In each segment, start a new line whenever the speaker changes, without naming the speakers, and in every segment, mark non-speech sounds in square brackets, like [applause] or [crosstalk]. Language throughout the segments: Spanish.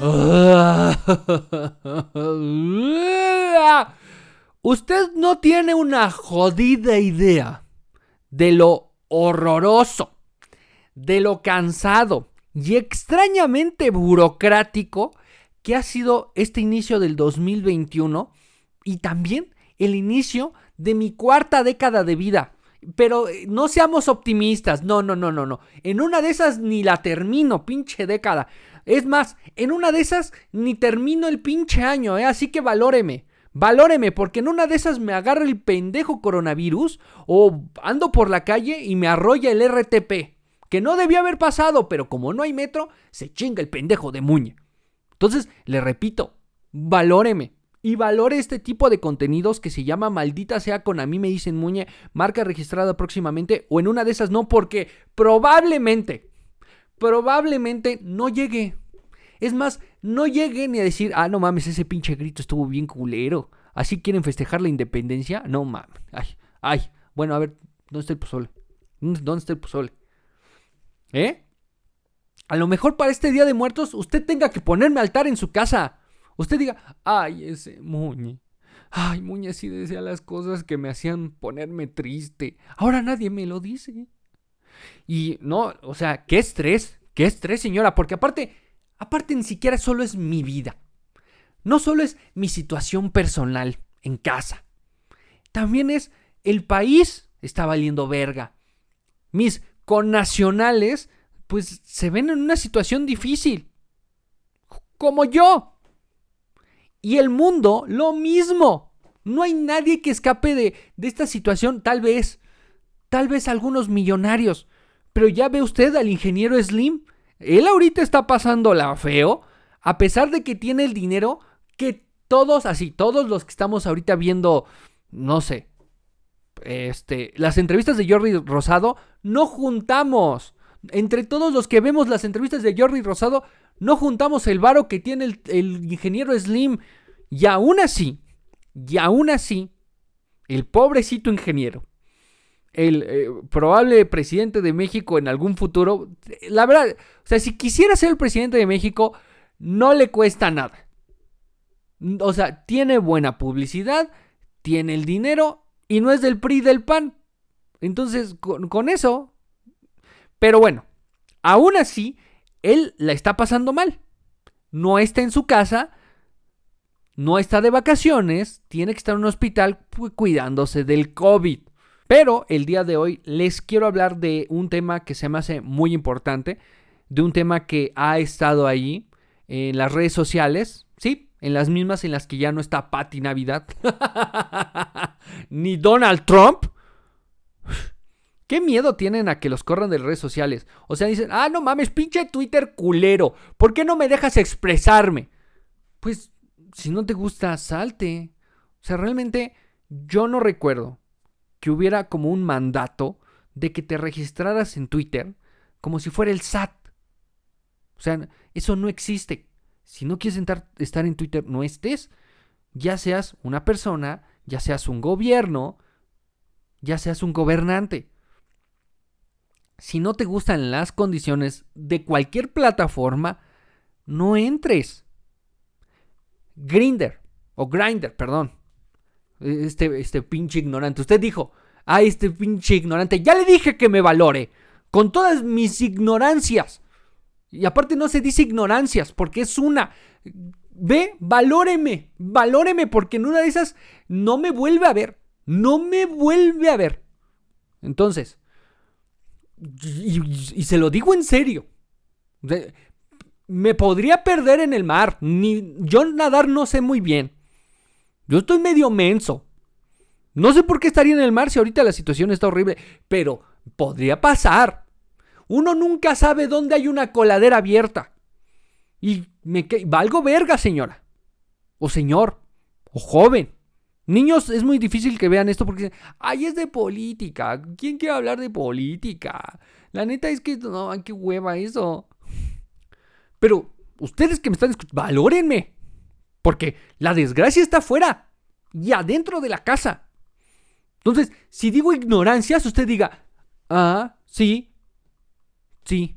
[laughs] Usted no tiene una jodida idea de lo horroroso, de lo cansado y extrañamente burocrático que ha sido este inicio del 2021 y también el inicio de mi cuarta década de vida. Pero eh, no seamos optimistas, no, no, no, no, no. En una de esas ni la termino, pinche década. Es más, en una de esas ni termino el pinche año, ¿eh? Así que valóreme. Valóreme, porque en una de esas me agarra el pendejo coronavirus o ando por la calle y me arrolla el RTP. Que no debía haber pasado, pero como no hay metro, se chinga el pendejo de Muñe. Entonces, le repito, valóreme. Y valore este tipo de contenidos que se llama Maldita sea con a mí me dicen Muñe, marca registrada próximamente o en una de esas no, porque probablemente, probablemente no llegue. Es más, no llegue ni a decir, ah, no mames, ese pinche grito estuvo bien culero. Así quieren festejar la independencia. No mames. Ay, ay. Bueno, a ver, ¿dónde está el pozole? ¿Dónde está el pozole? ¿Eh? A lo mejor para este Día de Muertos usted tenga que ponerme altar en su casa. Usted diga, ay, ese Muñe. Ay, Muñe sí decía las cosas que me hacían ponerme triste. Ahora nadie me lo dice. Y no, o sea, qué estrés, qué estrés, señora, porque aparte, aparte ni siquiera solo es mi vida. No solo es mi situación personal en casa. También es el país está valiendo verga. Mis connacionales, pues se ven en una situación difícil. Como yo. Y el mundo, lo mismo. No hay nadie que escape de, de esta situación, tal vez. Tal vez algunos millonarios. Pero ya ve usted al ingeniero Slim. Él ahorita está pasando la feo. A pesar de que tiene el dinero que todos, así, todos los que estamos ahorita viendo, no sé, este, las entrevistas de Jordi Rosado, no juntamos. Entre todos los que vemos las entrevistas de Jordi Rosado, no juntamos el varo que tiene el, ingeniero Slim. Y aún así, y aún así, el pobrecito ingeniero, el eh, probable presidente de México en algún futuro, la verdad, o sea, si quisiera ser el presidente de México, no le cuesta nada. O sea, tiene buena publicidad, tiene el dinero y no es del PRI del PAN. Entonces, con, con eso. Pero bueno, aún así, él la está pasando mal. No está en su casa, no está de vacaciones, tiene que estar en un hospital cuidándose del COVID. Pero el día de hoy les quiero hablar de un tema que se me hace muy importante, de un tema que ha estado ahí en las redes sociales, ¿sí? En las mismas en las que ya no está Patty Navidad, [laughs] ni Donald Trump. [sighs] ¿Qué miedo tienen a que los corran de redes sociales? O sea, dicen, ah, no mames, pinche Twitter culero. ¿Por qué no me dejas expresarme? Pues, si no te gusta, salte. O sea, realmente yo no recuerdo que hubiera como un mandato de que te registraras en Twitter como si fuera el SAT. O sea, eso no existe. Si no quieres estar en Twitter, no estés. Ya seas una persona, ya seas un gobierno, ya seas un gobernante si no te gustan las condiciones de cualquier plataforma, no entres. Grinder, o Grinder, perdón. Este, este pinche ignorante. Usted dijo, ah, este pinche ignorante, ya le dije que me valore. Con todas mis ignorancias. Y aparte no se dice ignorancias, porque es una. Ve, valóreme, valóreme, porque en una de esas no me vuelve a ver. No me vuelve a ver. Entonces, y, se lo digo en serio. me podría perder en el mar. Ni, yo nadar no sé muy bien. Yo estoy medio menso. No sé por qué estaría en el mar si ahorita la situación está horrible. Pero podría pasar. Uno nunca sabe dónde hay una coladera abierta. Y me valgo verga, señora. O señor. O joven. Niños es muy difícil que vean esto porque dicen, ay, es de política. ¿Quién quiere hablar de política? La neta es que, no, qué hueva eso. Pero ustedes que me están escuchando, valórenme. Porque la desgracia está afuera y adentro de la casa. Entonces, si digo ignorancias, usted diga, ah, sí, sí.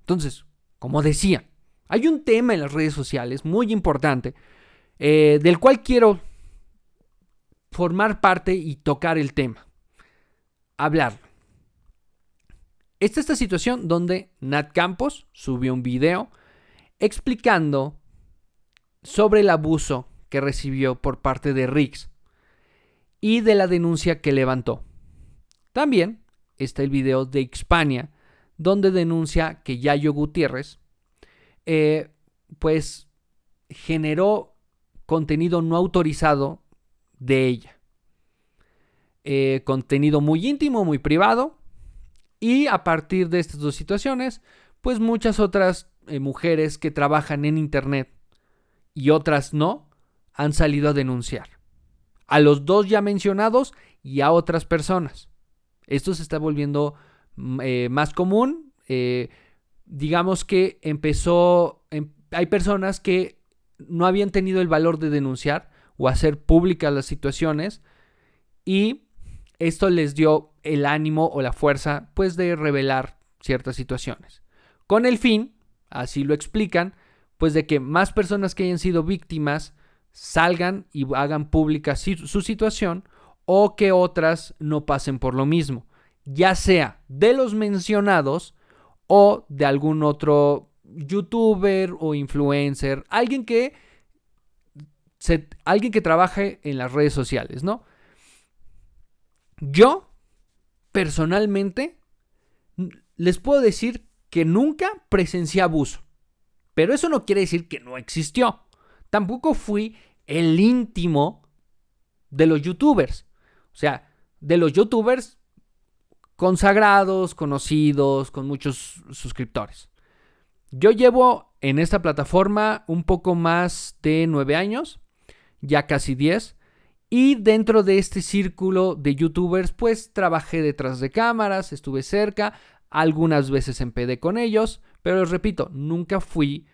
Entonces, como decía, Hay un tema en las redes sociales muy importante eh, del cual quiero formar parte y tocar el tema. Hablarlo. Esta es esta situación donde Nat Campos subió un video explicando sobre el abuso que recibió por parte de Riggs y de la denuncia que levantó. También está el video de Xpania, donde denuncia que Yayo Gutiérrez, eh, pues, generó contenido no autorizado de ella. Eh, contenido muy íntimo, muy privado. Y a partir de estas dos situaciones, pues muchas otras eh, mujeres que trabajan en Internet y otras no, han salido a denunciar. A los dos ya mencionados y a otras personas. Esto se está volviendo mm, eh, más común. digamos que empezó, em, hay personas que no habían tenido el valor de denunciar o hacer públicas las situaciones y esto les dio el ánimo o la fuerza pues de revelar ciertas situaciones. Con el fin, así lo explican, pues de que más personas que hayan sido víctimas salgan y hagan pública su situación o que otras no pasen por lo mismo, ya sea de los mencionados o de algún otro youtuber o influencer, alguien que alguien que trabaje en las redes sociales, ¿no? Yo, personalmente, les puedo decir que nunca presencié abuso. Pero eso no quiere decir que no existió. Tampoco fui el íntimo de los youtubers. O sea, de los youtubers consagrados, conocidos, con muchos suscriptores. Yo llevo en esta plataforma un poco más de nueve años, ya casi diez. Y dentro de este círculo de youtubers, pues trabajé detrás de cámaras, estuve cerca, algunas veces empedé con ellos, pero les repito, nunca fui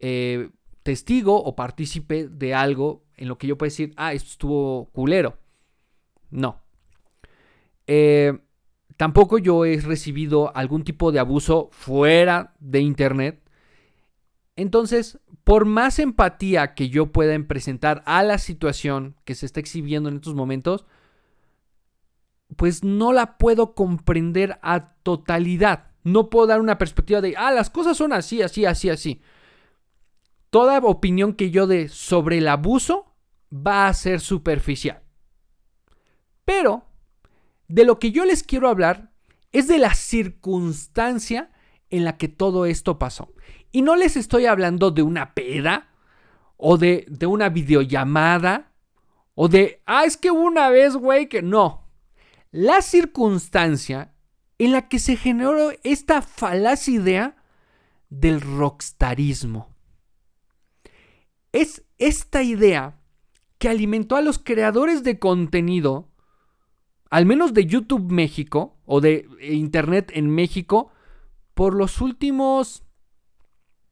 eh, testigo o partícipe de algo en lo que yo puedo decir, ah, esto estuvo culero. No. Eh, Tampoco yo he recibido algún tipo de abuso fuera de Internet. Entonces, por más empatía que yo pueda presentar a la situación que se está exhibiendo en estos momentos, pues no la puedo comprender a totalidad. No puedo dar una perspectiva de, ah, las cosas son así, así, así, así. Toda opinión que yo dé sobre el abuso va a ser superficial. Pero de lo que yo les quiero hablar es de la circunstancia en la que todo esto pasó. Y no les estoy hablando de una peda o de, de una videollamada o de, ah, es que una vez, güey, que no. La circunstancia en la que se generó esta falaz idea del rockstarismo. Es esta idea que alimentó a los creadores de contenido al menos de YouTube México o de Internet en México, por los últimos,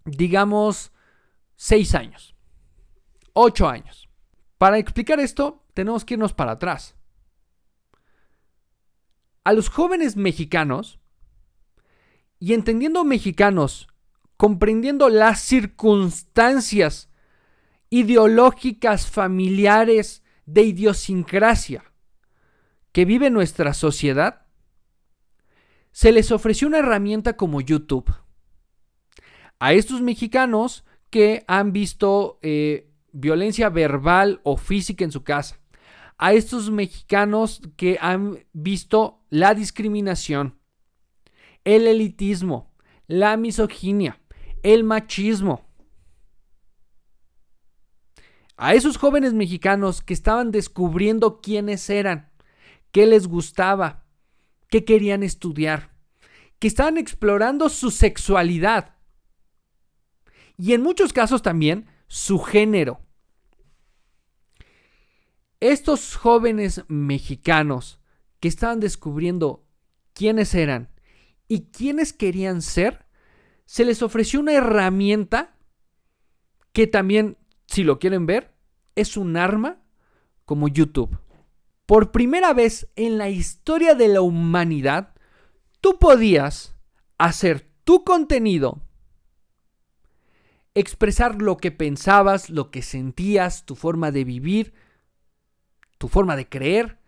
digamos, seis años, ocho años. Para explicar esto, tenemos que irnos para atrás. A los jóvenes mexicanos, y entendiendo mexicanos, comprendiendo las circunstancias ideológicas familiares de idiosincrasia que vive nuestra sociedad, se les ofreció una herramienta como YouTube. A estos mexicanos que han visto eh, violencia verbal o física en su casa. A estos mexicanos que han visto la discriminación, el elitismo, la misoginia, el machismo. A esos jóvenes mexicanos que estaban descubriendo quiénes eran qué les gustaba, qué querían estudiar, que estaban explorando su sexualidad y en muchos casos también su género. Estos jóvenes mexicanos que estaban descubriendo quiénes eran y quiénes querían ser, se les ofreció una herramienta que también, si lo quieren ver, es un arma como YouTube. Por primera vez en la historia de la humanidad, tú podías hacer tu contenido expresar lo que pensabas, lo que sentías, tu forma de vivir, tu forma de creer,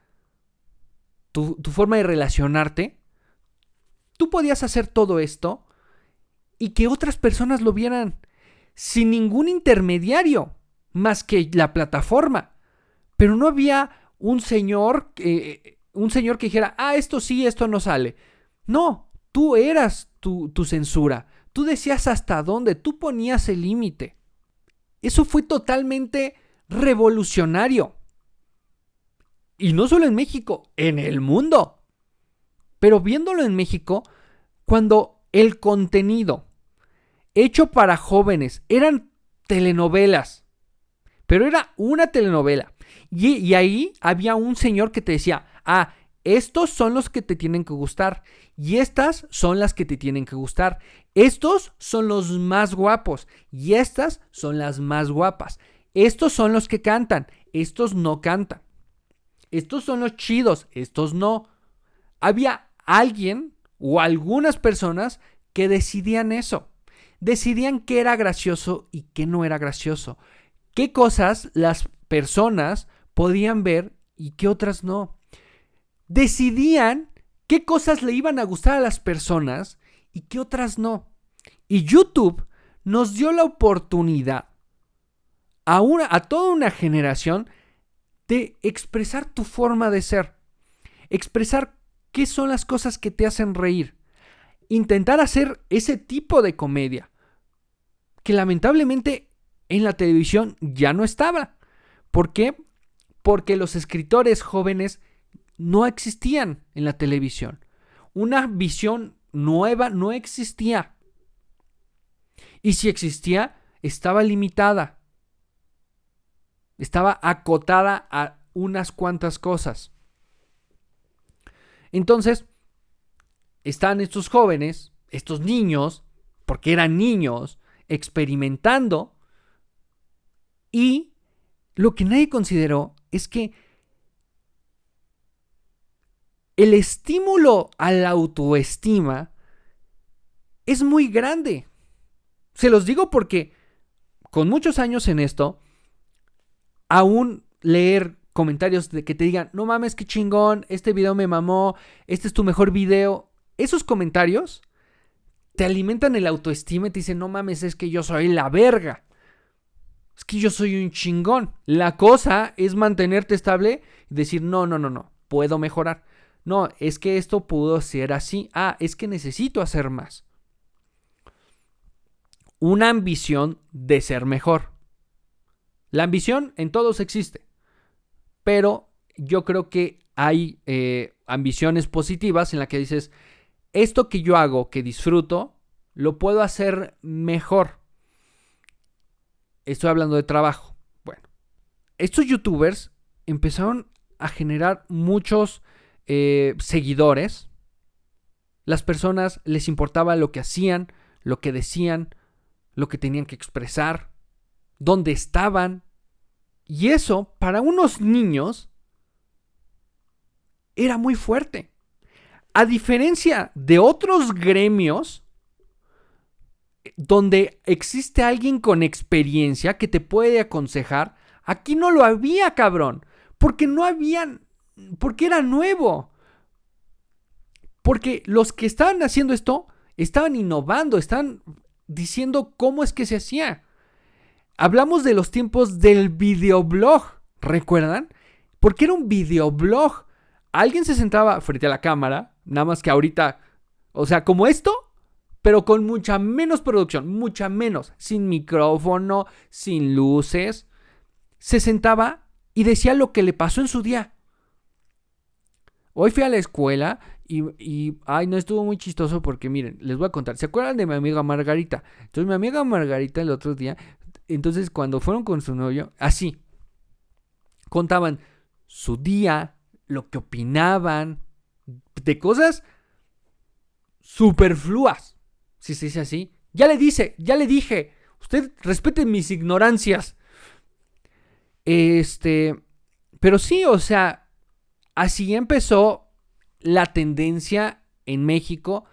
tu, forma de relacionarte. Tú podías hacer todo esto y que otras personas lo vieran sin ningún intermediario más que la plataforma. Pero no había un señor, eh, un señor que dijera, ah, esto sí, esto no sale. No, tú eras tu, tu censura. Tú decías hasta dónde, tú ponías el límite. Eso fue totalmente revolucionario. Y no solo en México, en el mundo. Pero viéndolo en México, cuando el contenido hecho para jóvenes eran telenovelas, pero era una telenovela. Y, ahí había un señor que te decía, ah, estos son los que te tienen que gustar. Y estas son las que te tienen que gustar. Estos son los más guapos. Y estas son las más guapas. Estos son los que cantan. Estos no cantan. Estos son los chidos. Estos no. Había alguien o algunas personas que decidían eso. Decidían qué era gracioso y qué no era gracioso qué cosas las personas podían ver y qué otras no. Decidían qué cosas le iban a gustar a las personas y qué otras no. Y YouTube nos dio la oportunidad a, una, a toda una generación de expresar tu forma de ser, expresar qué son las cosas que te hacen reír, intentar hacer ese tipo de comedia que lamentablemente en la televisión ya no estaba. ¿Por qué? Porque los escritores jóvenes no existían en la televisión. Una visión nueva no existía. Y si existía, estaba limitada. Estaba acotada a unas cuantas cosas. Entonces, están estos jóvenes, estos niños, porque eran niños, experimentando y lo que nadie consideró es que el estímulo a la autoestima es muy grande. Se los digo porque con muchos años en esto, aún leer comentarios de que te digan, no mames, qué chingón, este video me mamó, este es tu mejor video, esos comentarios te alimentan el autoestima y te dicen, no mames, es que yo soy la verga es que yo soy un chingón. La cosa es mantenerte estable y decir, no, no, no, no, puedo mejorar. No, es que esto pudo ser así. Ah, es que necesito hacer más. Una ambición de ser mejor. La ambición en todos existe. Pero yo creo que hay eh, ambiciones positivas en las que dices, esto que yo hago, que disfruto, lo puedo hacer mejor. Estoy hablando de trabajo. Bueno, estos youtubers empezaron a generar muchos eh, seguidores. Las personas les importaba lo que hacían, lo que decían, lo que tenían que expresar, dónde estaban. Y eso, para unos niños, era muy fuerte. A diferencia de otros gremios, donde existe alguien con experiencia que te puede aconsejar, aquí no lo había, cabrón. Porque no habían, porque era nuevo. Porque los que estaban haciendo esto estaban innovando, estaban diciendo cómo es que se hacía. Hablamos de los tiempos del videoblog, ¿recuerdan? Porque era un videoblog. Alguien se sentaba frente a la cámara, nada más que ahorita, o sea, como esto, pero con mucha menos producción, mucha menos, sin micrófono, sin luces. Se sentaba y decía lo que le pasó en su día. Hoy fui a la escuela y, ay, no estuvo muy chistoso porque miren, les voy a contar. ¿Se acuerdan de mi amiga Margarita? Entonces mi amiga Margarita el otro día, entonces cuando fueron con su novio, así, contaban su día, lo que opinaban, de cosas superfluas si se dice así. Ya le dice, ya le dije. Usted respete mis ignorancias. Este, pero sí, o sea, así empezó la tendencia en México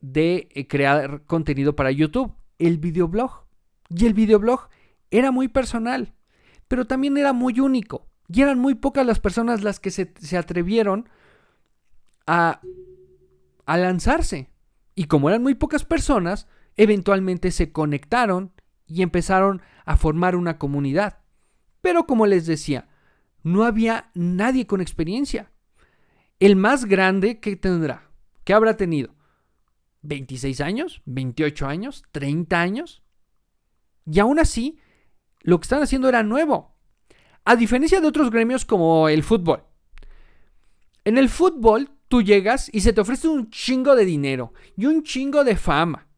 de eh, crear contenido para YouTube, el videoblog. Y el videoblog era muy personal, pero también era muy único. Y eran muy pocas las personas las que se, atrevieron a, a lanzarse. Y como eran muy pocas personas, eventualmente se conectaron y empezaron a formar una comunidad. Pero como les decía, no había nadie con experiencia. El más grande que tendrá, que habrá tenido, 26 años, 28 años, 30 años. Y aún así, lo que están haciendo era nuevo. A diferencia de otros gremios como el fútbol. En el fútbol, tú llegas y se te ofrece un chingo de dinero y un chingo de fama.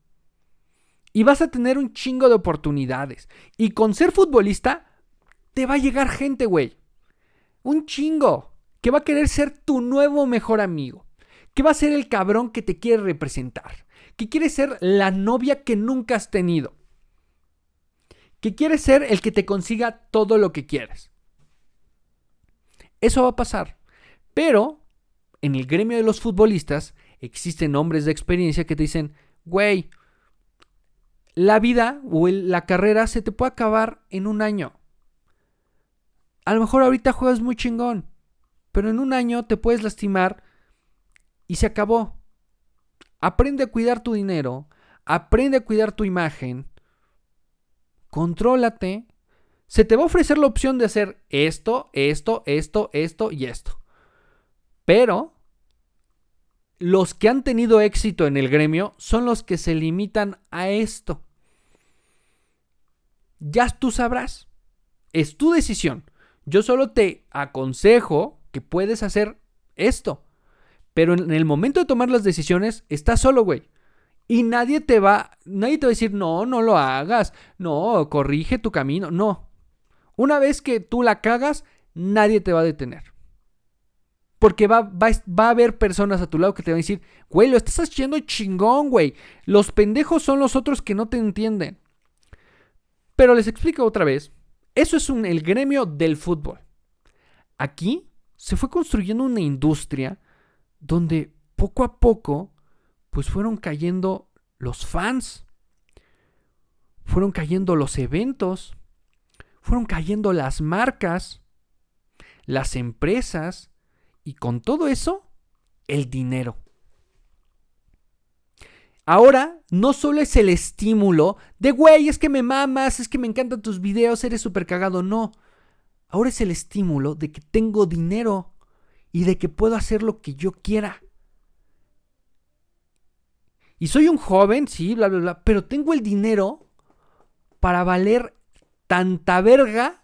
Y vas a tener un chingo de oportunidades. Y con ser futbolista, te va a llegar gente, güey. Un chingo. Que va a querer ser tu nuevo mejor amigo. Que va a ser el cabrón que te quiere representar. Que quiere ser la novia que nunca has tenido. Que quiere ser el que te consiga todo lo que quieres. Eso va a pasar. Pero en el gremio de los futbolistas existen hombres de experiencia que te dicen, güey, la vida o la carrera se te puede acabar en un año. A lo mejor ahorita juegas muy chingón, pero en un año te puedes lastimar y se acabó. Aprende a cuidar tu dinero, aprende a cuidar tu imagen, contrólate. Se te va a ofrecer la opción de hacer esto, esto, esto, esto y esto. Pero los que han tenido éxito en el gremio son los que se limitan a esto. Ya tú sabrás. Es tu decisión. Yo solo te aconsejo que puedes hacer esto. Pero en el momento de tomar las decisiones, estás solo, güey. Y nadie te va, nadie te va a decir, no, no lo hagas, no, corrige tu camino, no. Una vez que tú la cagas, nadie te va a detener. Porque va, va, a haber personas a tu lado que te van a decir, güey, lo estás haciendo chingón, güey. Los pendejos son los otros que no te entienden. Pero les explico otra vez. Eso es un, el gremio del fútbol. Aquí se fue construyendo una industria donde poco a poco pues fueron cayendo los fans, fueron cayendo los eventos, fueron cayendo las marcas, las empresas, y con todo eso, el dinero. Ahora no solo es el estímulo de, güey, es que me mamas, es que me encantan tus videos, eres súper cagado, no. Ahora es el estímulo de que tengo dinero y de que puedo hacer lo que yo quiera. Y soy un joven, sí, bla, bla, bla, pero tengo el dinero para valer tanta verga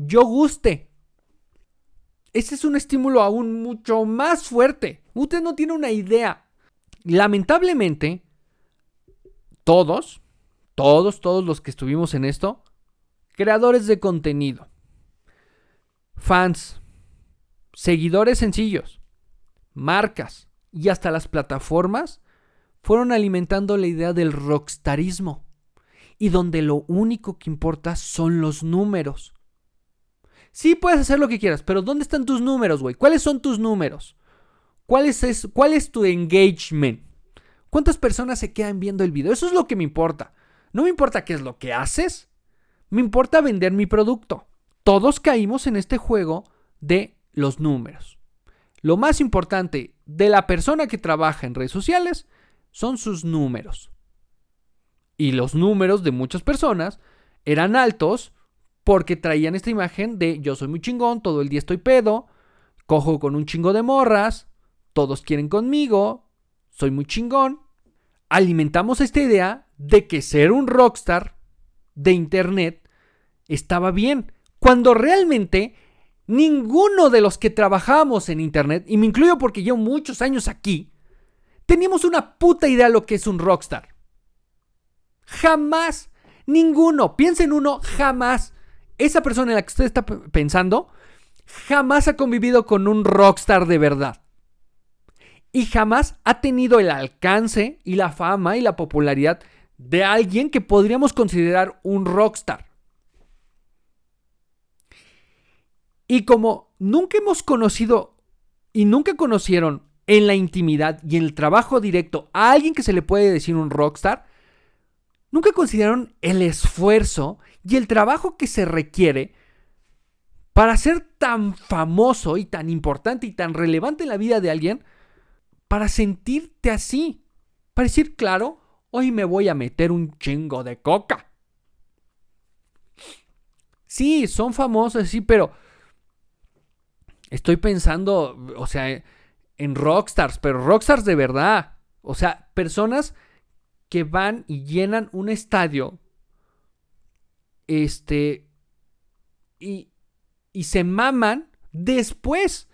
yo guste. Ese es un estímulo aún mucho más fuerte. Usted no tiene una idea. Lamentablemente, todos, todos, todos los que estuvimos en esto, creadores de contenido, fans, seguidores sencillos, marcas y hasta las plataformas fueron alimentando la idea del rockstarismo y donde lo único que importa son los números. Sí puedes hacer lo que quieras, pero ¿dónde están tus números, güey? ¿Cuáles son tus números? ¿Cuál es, ¿Cuál es tu engagement? ¿Cuántas personas se quedan viendo el video? Eso es lo que me importa. No me importa qué es lo que haces. Me importa vender mi producto. Todos caímos en este juego de los números. Lo más importante de la persona que trabaja en redes sociales son sus números. Y los números de muchas personas eran altos porque traían esta imagen de yo soy muy chingón, todo el día estoy pedo, cojo con un chingo de morras, todos quieren conmigo, soy muy chingón. Alimentamos esta idea de que ser un rockstar de internet estaba bien, cuando realmente ninguno de los que trabajamos en internet, y me incluyo porque llevo muchos años aquí, teníamos una puta idea de lo que es un rockstar. Jamás, ninguno, piensa en uno, jamás esa persona en la que usted está pensando jamás ha convivido con un rockstar de verdad. Y jamás ha tenido el alcance y la fama y la popularidad de alguien que podríamos considerar un rockstar. Y como nunca hemos conocido y nunca conocieron en la intimidad y en el trabajo directo a alguien que se le puede decir un rockstar, nunca consideraron el esfuerzo y el trabajo que se requiere para ser tan famoso y tan importante y tan relevante en la vida de alguien, para sentirte así. Para decir, claro, hoy me voy a meter un chingo de coca. Sí, son famosos, sí, pero estoy pensando, o sea, en rockstars, pero rockstars de verdad. O sea, personas que van y llenan un estadio. Este. Y, y se maman después.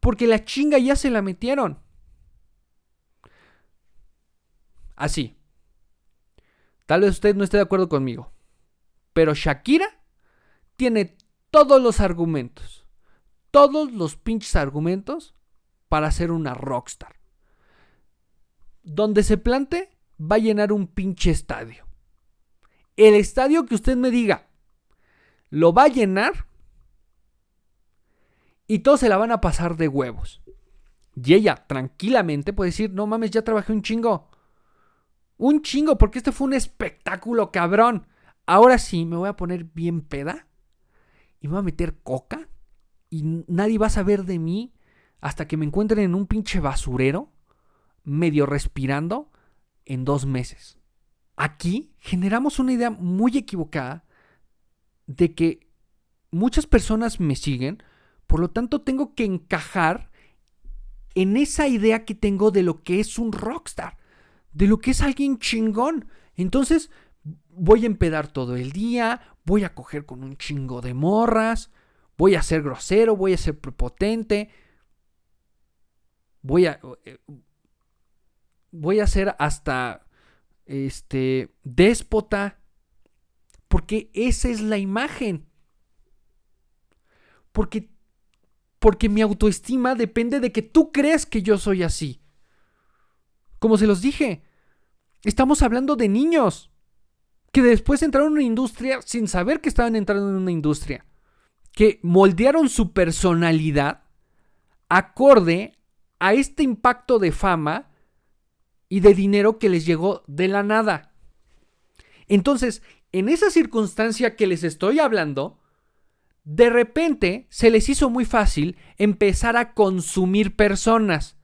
Porque la chinga ya se la metieron. Así. Tal vez usted no esté de acuerdo conmigo. Pero Shakira tiene todos los argumentos. Todos los pinches argumentos para ser una rockstar. Donde se plante, va a llenar un pinche estadio. El estadio que usted me diga, lo va a llenar y todos se la van a pasar de huevos. Y ella tranquilamente puede decir, no mames, ya trabajé un chingo. Un chingo, porque este fue un espectáculo cabrón. Ahora sí, me voy a poner bien peda y me voy a meter coca y nadie va a saber de mí hasta que me encuentren en un pinche basurero, medio respirando, en dos meses. Aquí generamos una idea muy equivocada de que muchas personas me siguen, por lo tanto tengo que encajar en esa idea que tengo de lo que es un rockstar, de lo que es alguien chingón. Entonces voy a empedar todo el día, voy a coger con un chingo de morras, voy a ser grosero, voy a ser prepotente, voy a eh, voy a ser hasta este déspota porque esa es la imagen. Porque porque mi autoestima depende de que tú creas que yo soy así. Como se los dije, estamos hablando de niños que después entraron en una industria sin saber que estaban entrando en una industria, que moldearon su personalidad acorde a este impacto de fama y de dinero que les llegó de la nada. Entonces, en esa circunstancia que les estoy hablando, de repente se les hizo muy fácil empezar a consumir personas,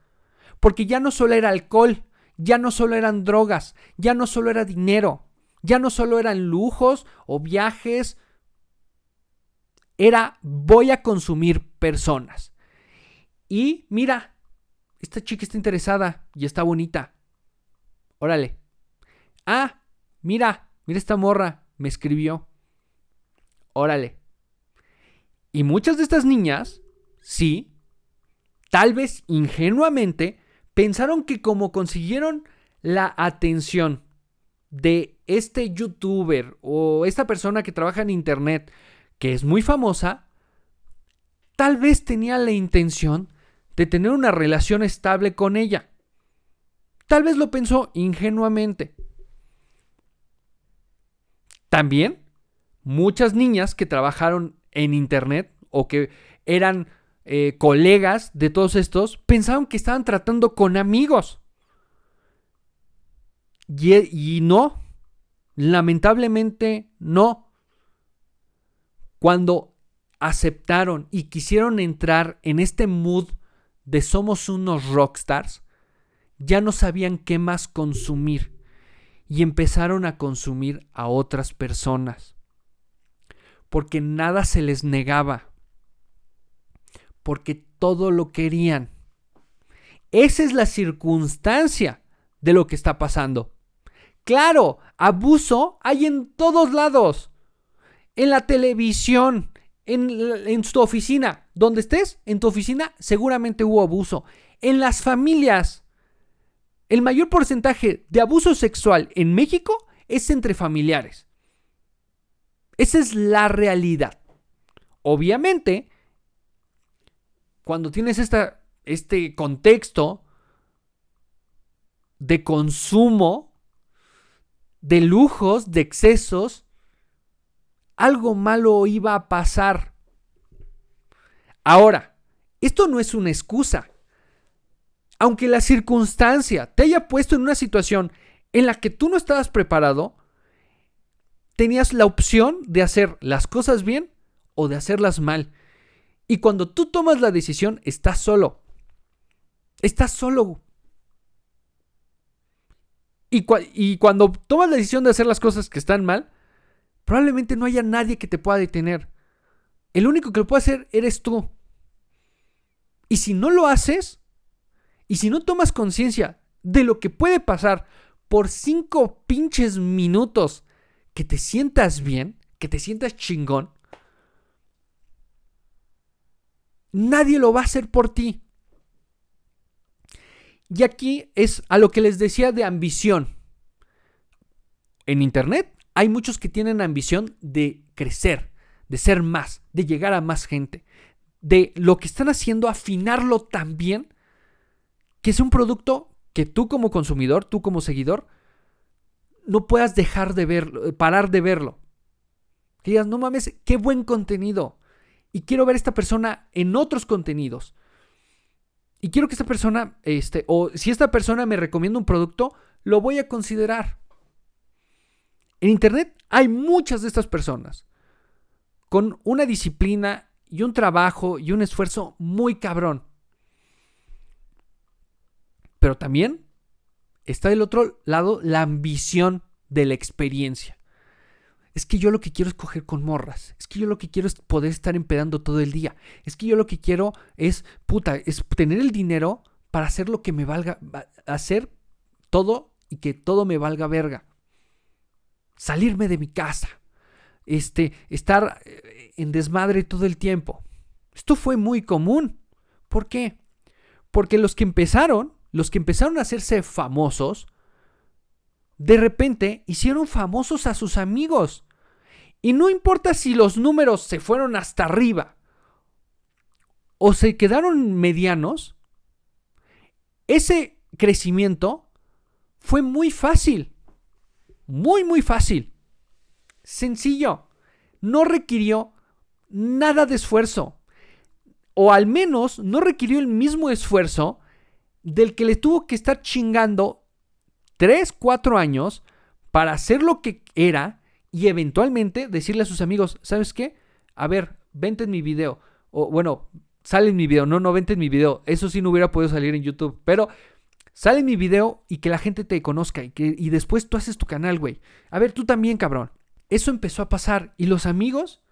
porque ya no solo era alcohol, ya no solo eran drogas, ya no solo era dinero, ya no solo eran lujos o viajes, era voy a consumir personas. Y mira, esta chica está interesada y está bonita. Órale. Ah, mira, mira esta morra, me escribió. Órale. Y muchas de estas niñas, sí, tal vez ingenuamente, pensaron que como consiguieron la atención de este youtuber o esta persona que trabaja en internet, que es muy famosa, tal vez tenía la intención de tener una relación estable con ella. Tal vez lo pensó ingenuamente. También muchas niñas que trabajaron en Internet o que eran eh, colegas de todos estos pensaron que estaban tratando con amigos. Y, y no, lamentablemente no. Cuando aceptaron y quisieron entrar en este mood de somos unos rockstars, ya no sabían qué más consumir y empezaron a consumir a otras personas. Porque nada se les negaba. Porque todo lo querían. Esa es la circunstancia de lo que está pasando. Claro, abuso hay en todos lados. En la televisión, en, tu oficina, donde estés, en tu oficina seguramente hubo abuso. En las familias, el mayor porcentaje de abuso sexual en México es entre familiares. Esa es la realidad. Obviamente, cuando tienes esta, este contexto de consumo, de lujos, de excesos, algo malo iba a pasar. Ahora, esto no es una excusa. Aunque la circunstancia te haya puesto en una situación en la que tú no estabas preparado, tenías la opción de hacer las cosas bien o de hacerlas mal. Y cuando tú tomas la decisión, estás solo. Estás solo. Y, cuando tomas la decisión de hacer las cosas que están mal, probablemente no haya nadie que te pueda detener. El único que lo puede hacer eres tú. Y si no lo haces, y si no tomas conciencia de lo que puede pasar por cinco pinches minutos que te sientas bien, que te sientas chingón, nadie lo va a hacer por ti. Y aquí es a lo que les decía de ambición. En Internet hay muchos que tienen ambición de crecer, de ser más, de llegar a más gente, de lo que están haciendo afinarlo tan bien que es un producto que tú como consumidor, tú como seguidor, no puedas dejar de verlo, eh, parar de verlo. Que digas, no mames, qué buen contenido. Y quiero ver a esta persona en otros contenidos. Y quiero que esta persona, este, o si esta persona me recomienda un producto, lo voy a considerar. En Internet hay muchas de estas personas con una disciplina y un trabajo y un esfuerzo muy cabrón. Pero también está del otro lado la ambición de la experiencia. Es que yo lo que quiero es coger con morras. Es que yo lo que quiero es poder estar empedando todo el día. Es que yo lo que quiero es, puta, es tener el dinero para hacer lo que me valga, hacer todo y que todo me valga verga. Salirme de mi casa. Este, estar eh, en desmadre todo el tiempo. Esto fue muy común. ¿Por qué? Porque los que empezaron los que empezaron a hacerse famosos, de repente hicieron famosos a sus amigos. Y no importa si los números se fueron hasta arriba o se quedaron medianos, ese crecimiento fue muy fácil. Muy, muy fácil. Sencillo. No requirió nada de esfuerzo. O al menos no requirió el mismo esfuerzo del que le tuvo que estar chingando 3, 4 años para hacer lo que era y eventualmente decirle a sus amigos, ¿sabes qué? A ver, vente en mi video. O bueno, sale en mi video. No, no, vente en mi video. Eso sí no hubiera podido salir en YouTube. Pero sale mi video y que la gente te conozca y, que, y después tú haces tu canal, güey. A ver, tú también, cabrón. Eso empezó a pasar y los amigos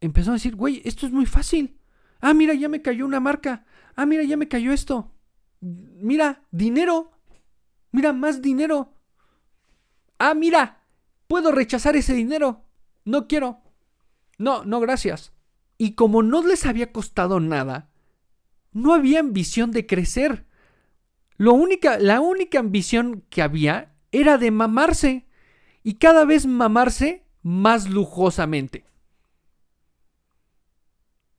empezaron a decir, güey, esto es muy fácil. Ah, mira, ya me cayó una marca. Ah, mira, ya me cayó esto. Mira, dinero. Mira, más dinero. Ah, mira, puedo rechazar ese dinero. No quiero. No, no, gracias. Y como no les había costado nada, no había ambición de crecer. Lo única, la única ambición que había era de mamarse. Y cada vez mamarse más lujosamente.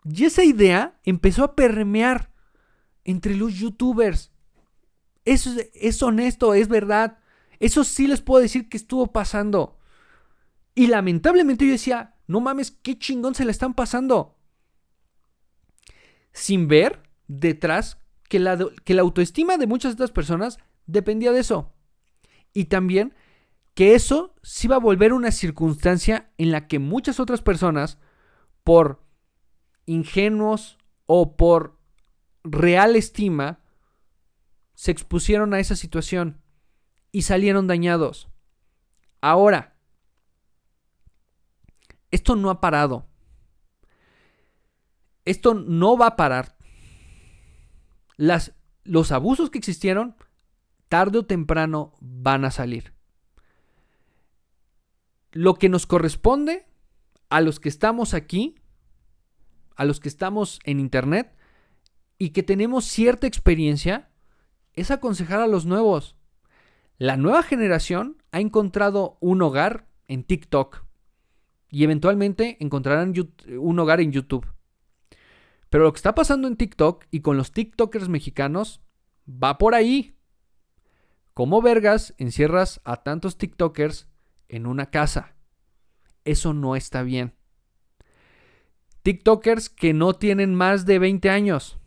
Y esa idea empezó a permear entre los youtubers. Eso es, honesto, es verdad. Eso sí les puedo decir que estuvo pasando. Y lamentablemente yo decía, no mames, qué chingón se le están pasando. Sin ver detrás que la, que la autoestima de muchas de personas dependía de eso. Y también que eso sí va a volver una circunstancia en la que muchas otras personas, por ingenuos o por real estima se expusieron a esa situación y salieron dañados. Ahora, esto no ha parado. Esto no va a parar. Los abusos que existieron, tarde o temprano, van a salir. Lo que nos corresponde a los que estamos aquí, a los que estamos en Internet, y que tenemos cierta experiencia es aconsejar a los nuevos. La nueva generación ha encontrado un hogar en TikTok y eventualmente encontrarán un hogar en YouTube. Pero lo que está pasando en TikTok y con los TikTokers mexicanos va por ahí. ¿Cómo vergas encierras a tantos TikTokers en una casa? Eso no está bien. TikTokers que no tienen más de 20 años.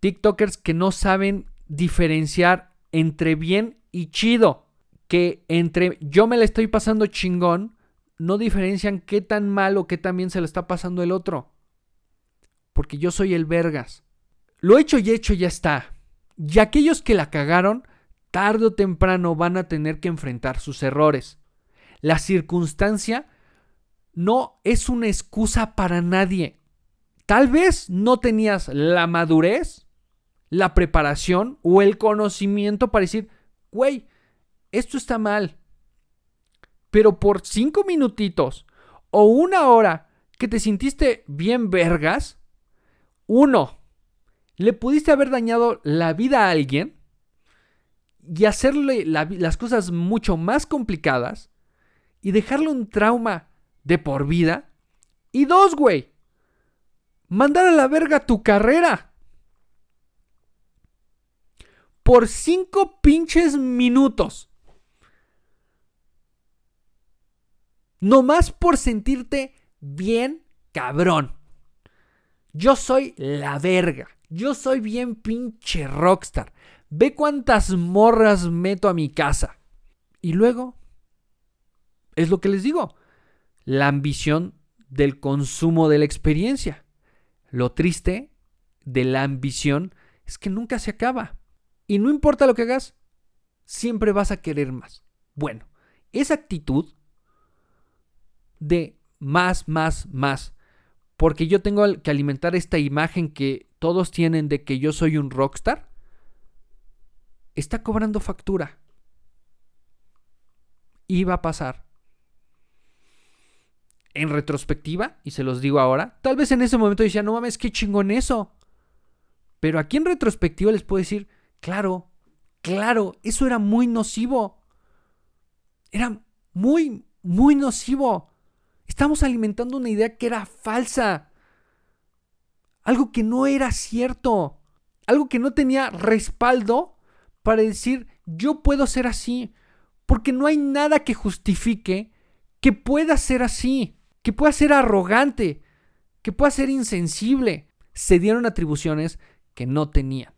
TikTokers que no saben diferenciar entre bien y chido. que entre yo me la estoy pasando chingón, no diferencian qué tan mal o qué tan bien se le está pasando el otro. Porque yo soy el vergas. Lo hecho y hecho ya está. Y aquellos que la cagaron, tarde o temprano van a tener que enfrentar sus errores. La circunstancia no es una excusa para nadie. Tal vez no tenías la madurez, la preparación o el conocimiento para decir, güey, esto está mal. Pero por cinco minutitos o una hora que te sintiste bien vergas, uno, le pudiste haber dañado la vida a alguien y hacerle las cosas mucho más complicadas y dejarle un trauma de por vida. Y dos, güey, mandar a la verga tu carrera. Por cinco pinches minutos. No más por sentirte bien cabrón. Yo soy la verga. Yo soy bien pinche rockstar. Ve cuántas morras meto a mi casa. Y luego, es lo que les digo, la ambición del consumo de la experiencia. Lo triste de la ambición es que nunca se acaba. Y no importa lo que hagas, siempre vas a querer más. Bueno, esa actitud de más, más, más. Porque yo tengo que alimentar esta imagen que todos tienen de que yo soy un rockstar. Está cobrando factura. Y va a pasar. En retrospectiva, y se los digo ahora, tal vez en ese momento decía, no mames, qué chingón eso. Pero aquí en retrospectiva les puedo decir, claro, claro, eso era muy nocivo. Era muy, muy nocivo. Estamos alimentando una idea que era falsa. Algo que no era cierto. Algo que no tenía respaldo para decir yo puedo ser así. Porque no hay nada que justifique que pueda ser así. Que pueda ser arrogante. Que pueda ser insensible. Se dieron atribuciones que no tenían.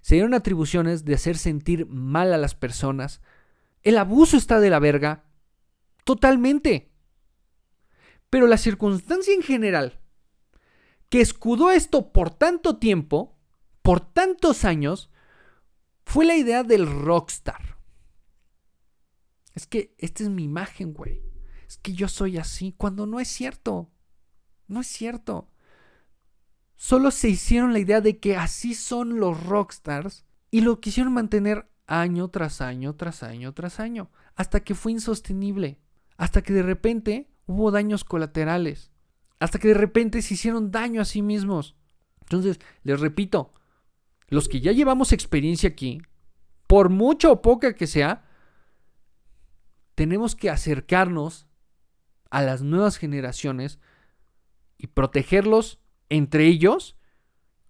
Se dieron atribuciones de hacer sentir mal a las personas. El abuso está de la verga. Totalmente. Pero la circunstancia en general que escudó esto por tanto tiempo, por tantos años, fue la idea del rockstar. Es que esta es mi imagen, güey. Es que yo soy así, cuando no es cierto. No es cierto. Solo se hicieron la idea de que así son los rockstars y lo quisieron mantener año tras año, tras año, tras año, hasta que fue insostenible. Hasta que de repente hubo daños colaterales. Hasta que de repente se hicieron daño a sí mismos. Entonces, les repito, los que ya llevamos experiencia aquí, por mucha o poca que sea, tenemos que acercarnos a las nuevas generaciones y protegerlos entre ellos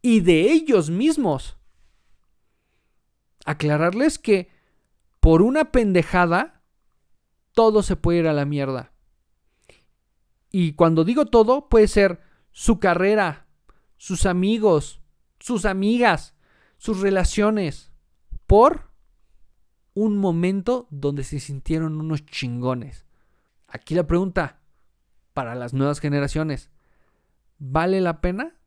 y de ellos mismos. Aclararles que por una pendejada todo se puede ir a la mierda. Y cuando digo todo, puede ser su carrera, sus amigos, sus amigas, sus relaciones, por un momento donde se sintieron unos chingones. Aquí la pregunta para las nuevas generaciones, ¿vale la pena?